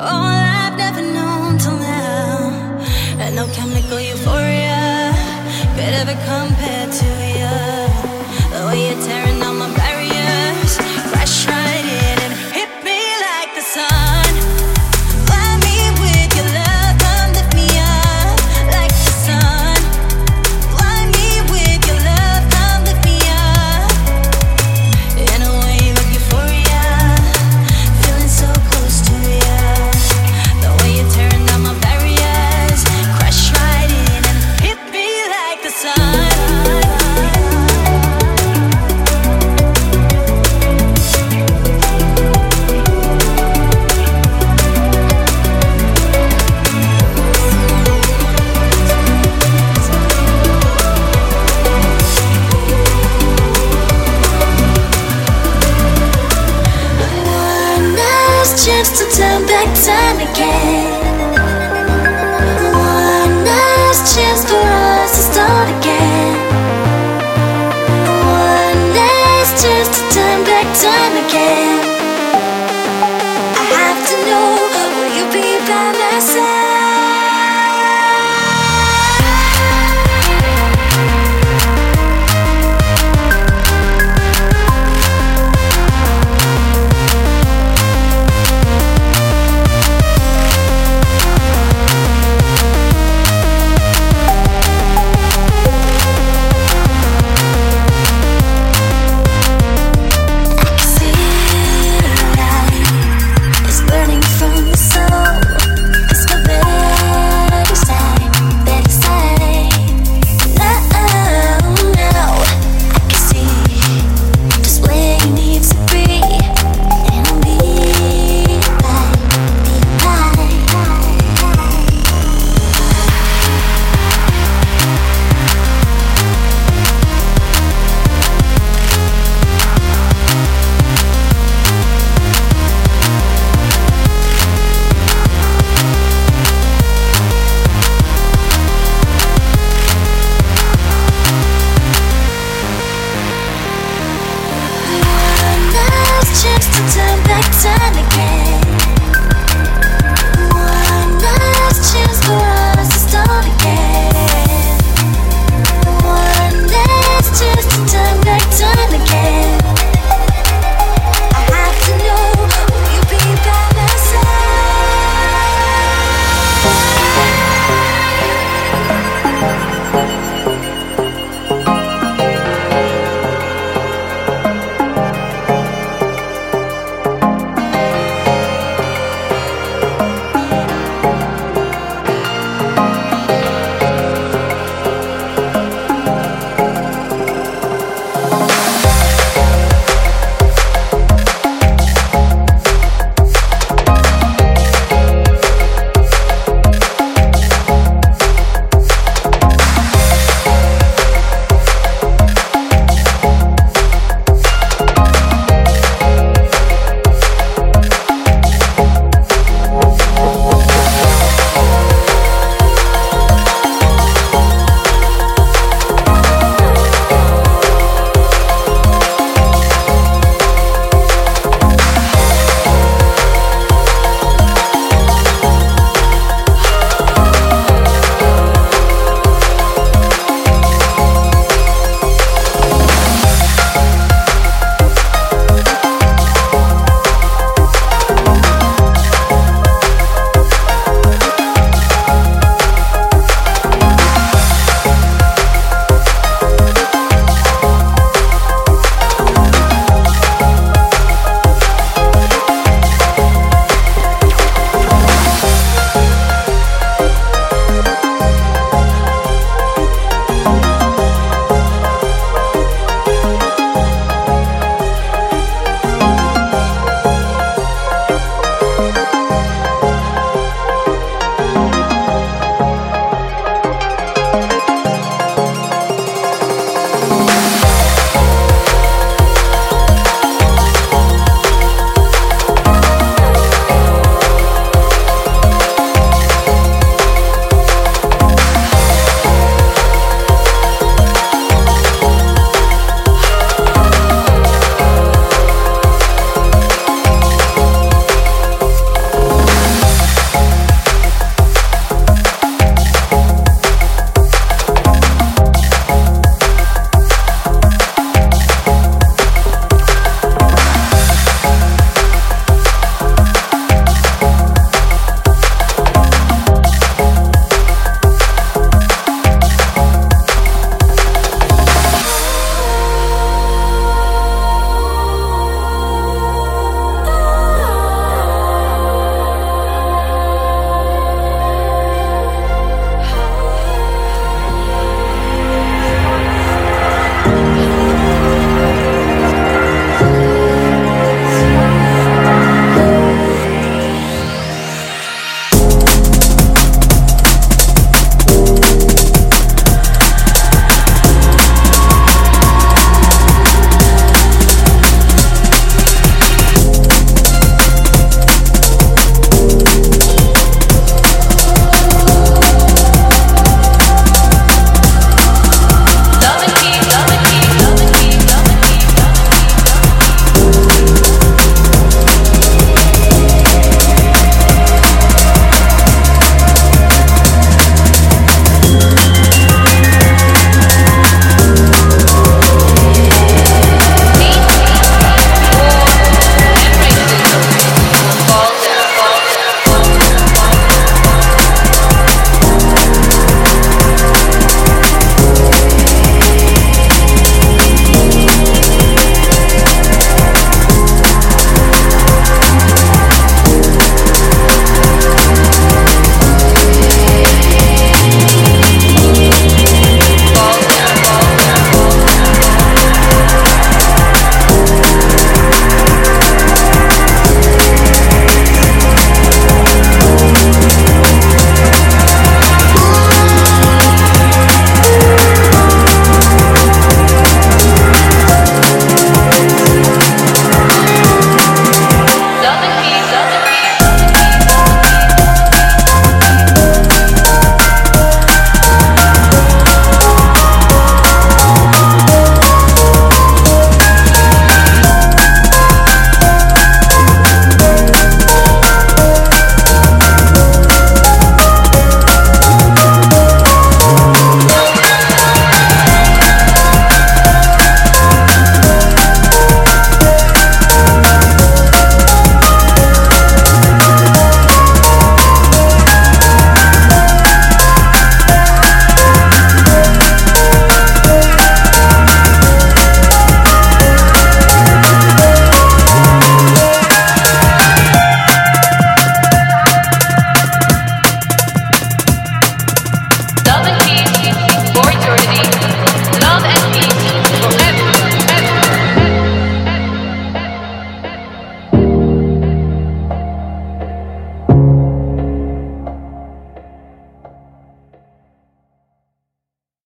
All I've never known till now. And no chemical euphoria could ever compare to you.